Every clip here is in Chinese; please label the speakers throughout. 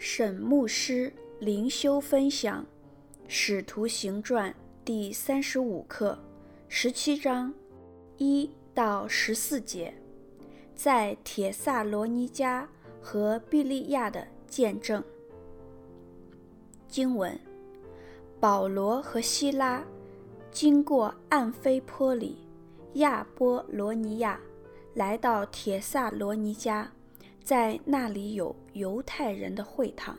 Speaker 1: 沈牧师灵修分享《使徒行传》第三十五课，十七章一到十四节，在铁萨罗尼迦和庇利亚的见证。经文：保罗和西拉经过暗非波里、亚波罗尼亚，来到铁萨罗尼迦。在那里有犹太人的会堂，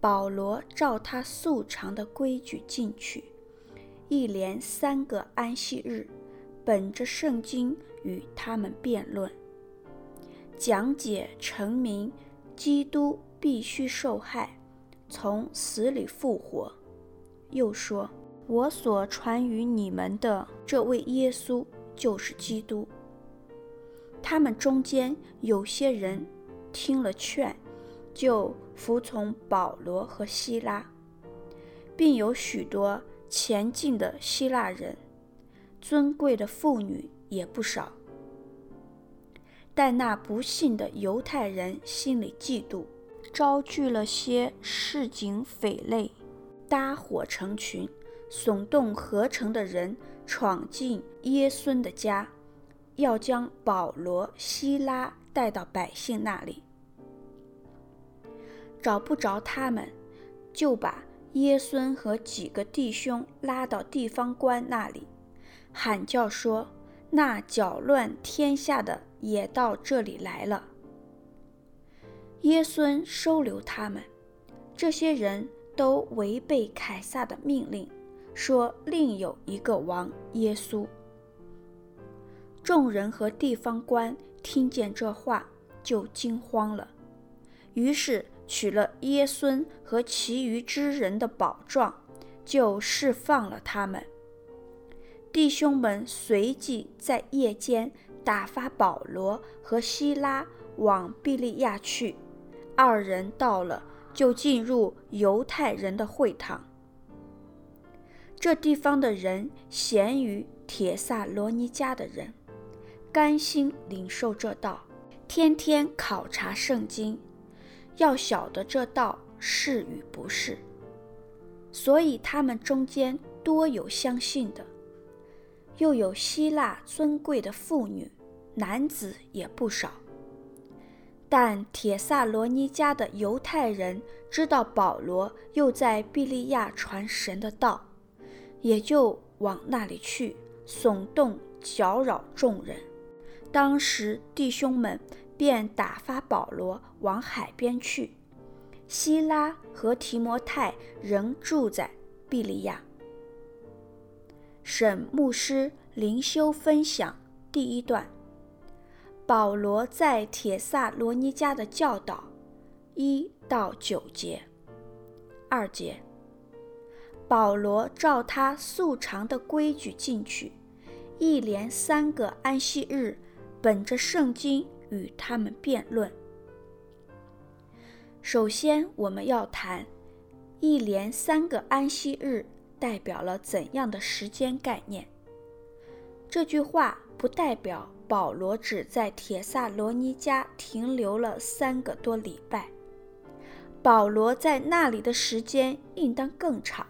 Speaker 1: 保罗照他素常的规矩进去，一连三个安息日，本着圣经与他们辩论，讲解陈明基督必须受害，从死里复活，又说：“我所传与你们的这位耶稣就是基督。”他们中间有些人听了劝，就服从保罗和希拉，并有许多虔敬的希腊人，尊贵的妇女也不少。但那不信的犹太人心里嫉妒，招聚了些市井匪类，搭伙成群，耸动合城的人，闯进耶孙的家。要将保罗、西拉带到百姓那里，找不着他们，就把耶孙和几个弟兄拉到地方官那里，喊叫说：“那搅乱天下的也到这里来了。”耶孙收留他们，这些人都违背凯撒的命令，说另有一个王耶稣。众人和地方官听见这话，就惊慌了，于是取了耶孙和其余之人的宝状，就释放了他们。弟兄们随即在夜间打发保罗和西拉往庇利亚去，二人到了，就进入犹太人的会堂。这地方的人咸于帖撒罗尼迦的人。甘心领受这道，天天考察圣经，要晓得这道是与不是。所以他们中间多有相信的，又有希腊尊贵的妇女，男子也不少。但铁萨罗尼加的犹太人知道保罗又在庇利亚传神的道，也就往那里去，耸动搅扰众人。当时弟兄们便打发保罗往海边去，希拉和提摩太仍住在庇利亚。沈牧师灵修分享第一段：保罗在帖撒罗尼迦的教导，一到九节。二节，保罗照他素常的规矩进去，一连三个安息日。本着圣经与他们辩论。首先，我们要谈一连三个安息日代表了怎样的时间概念。这句话不代表保罗只在帖撒罗尼迦停留了三个多礼拜，保罗在那里的时间应当更长。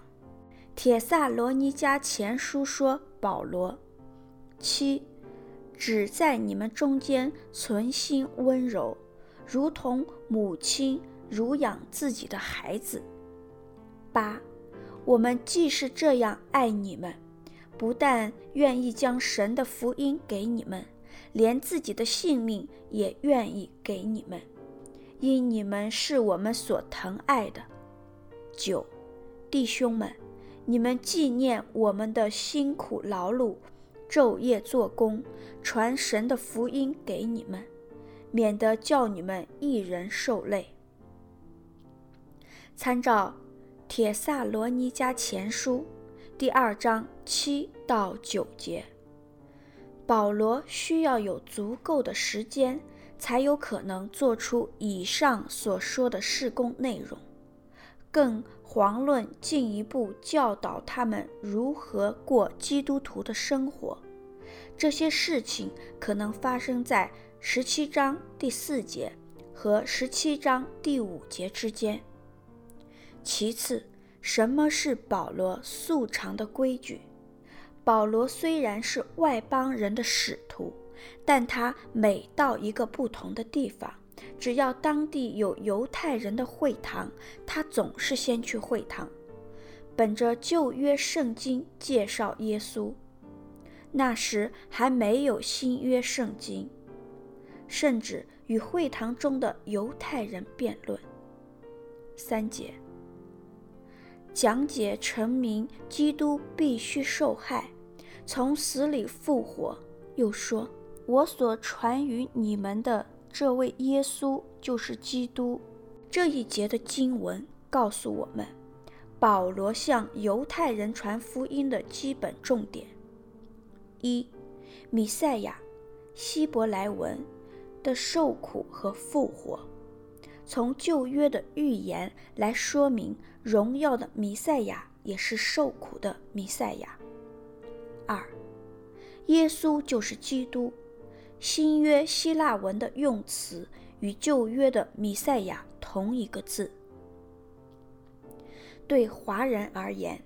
Speaker 1: 帖撒罗尼迦前书说，保罗七。只在你们中间存心温柔，如同母亲乳养自己的孩子。八，我们既是这样爱你们，不但愿意将神的福音给你们，连自己的性命也愿意给你们，因你们是我们所疼爱的。九，弟兄们，你们纪念我们的辛苦劳碌。昼夜做工，传神的福音给你们，免得叫你们一人受累。参照《帖撒罗尼迦前书》第二章七到九节，保罗需要有足够的时间，才有可能做出以上所说的事工内容。更遑论进一步教导他们如何过基督徒的生活。这些事情可能发生在十七章第四节、和十七章第五节之间。其次，什么是保罗素常的规矩？保罗虽然是外邦人的使徒，但他每到一个不同的地方，只要当地有犹太人的会堂，他总是先去会堂，本着旧约圣经介绍耶稣。那时还没有新约圣经，甚至与会堂中的犹太人辩论。三节，讲解陈明基督必须受害，从死里复活，又说：“我所传与你们的这位耶稣就是基督。”这一节的经文告诉我们，保罗向犹太人传福音的基本重点。一，弥赛亚，希伯来文的受苦和复活，从旧约的预言来说明，荣耀的弥赛亚也是受苦的弥赛亚。二，耶稣就是基督，新约希腊文的用词与旧约的弥赛亚同一个字。对华人而言，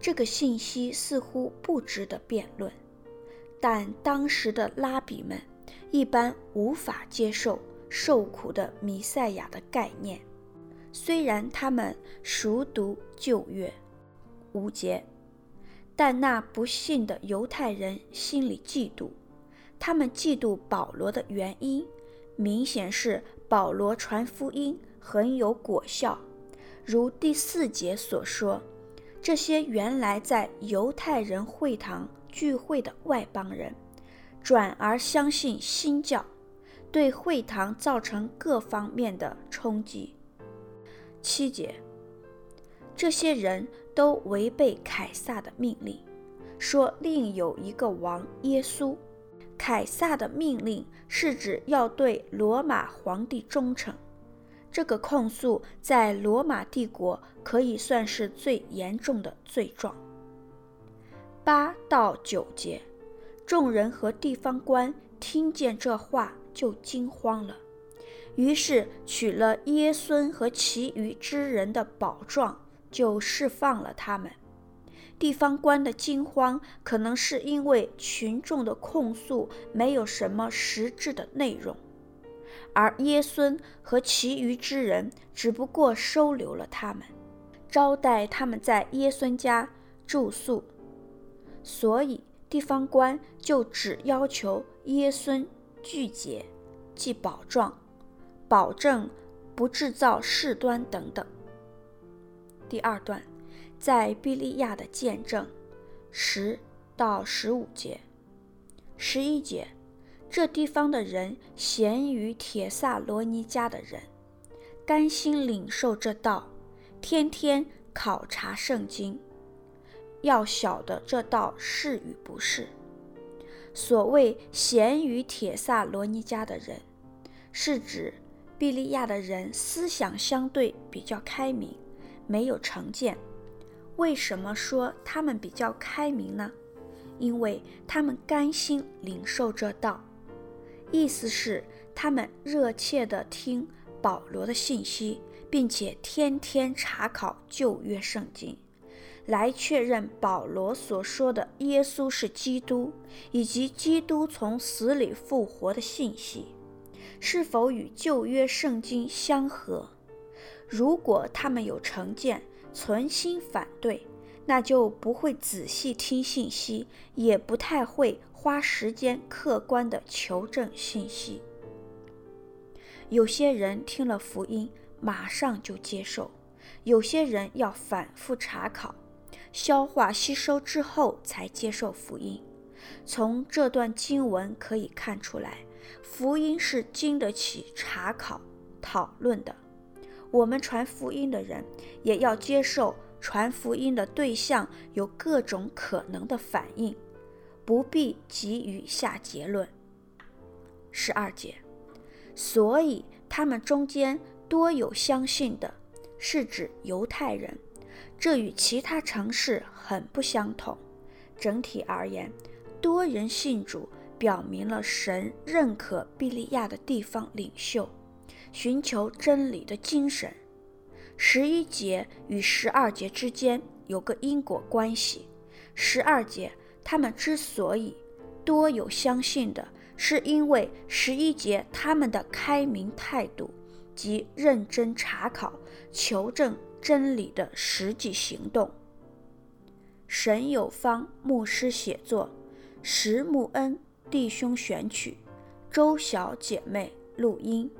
Speaker 1: 这个信息似乎不值得辩论。但当时的拉比们一般无法接受受苦的弥赛亚的概念，虽然他们熟读旧约。五节，但那不信的犹太人心里嫉妒，他们嫉妒保罗的原因，明显是保罗传福音很有果效，如第四节所说，这些原来在犹太人会堂。聚会的外邦人，转而相信新教，对会堂造成各方面的冲击。七节，这些人都违背凯撒的命令，说另有一个王耶稣。凯撒的命令是指要对罗马皇帝忠诚，这个控诉在罗马帝国可以算是最严重的罪状。八到九节，众人和地方官听见这话就惊慌了，于是取了耶孙和其余之人的宝状，就释放了他们。地方官的惊慌，可能是因为群众的控诉没有什么实质的内容，而耶孙和其余之人只不过收留了他们，招待他们在耶孙家住宿。所以地方官就只要求耶孙拒绝，即保状，保证不制造事端等等。第二段，在庇利亚的见证，十到十五节，十一节，这地方的人咸于铁萨罗尼迦的人，甘心领受这道，天天考察圣经。要晓得这道是与不是。所谓咸于铁萨罗尼迦的人，是指庇利亚的人思想相对比较开明，没有成见。为什么说他们比较开明呢？因为他们甘心领受这道，意思是他们热切地听保罗的信息，并且天天查考旧约圣经。来确认保罗所说的耶稣是基督，以及基督从死里复活的信息，是否与旧约圣经相合。如果他们有成见，存心反对，那就不会仔细听信息，也不太会花时间客观的求证信息。有些人听了福音，马上就接受；有些人要反复查考。消化吸收之后才接受福音。从这段经文可以看出来，福音是经得起查考、讨论的。我们传福音的人也要接受传福音的对象有各种可能的反应，不必急于下结论。十二节，所以他们中间多有相信的，是指犹太人。这与其他城市很不相同。整体而言，多人信主，表明了神认可比利亚的地方领袖，寻求真理的精神。十一节与十二节之间有个因果关系。十二节他们之所以多有相信的，是因为十一节他们的开明态度及认真查考、求证真理的实际行动。沈有方牧师写作，石木恩弟兄选曲，周小姐妹录音。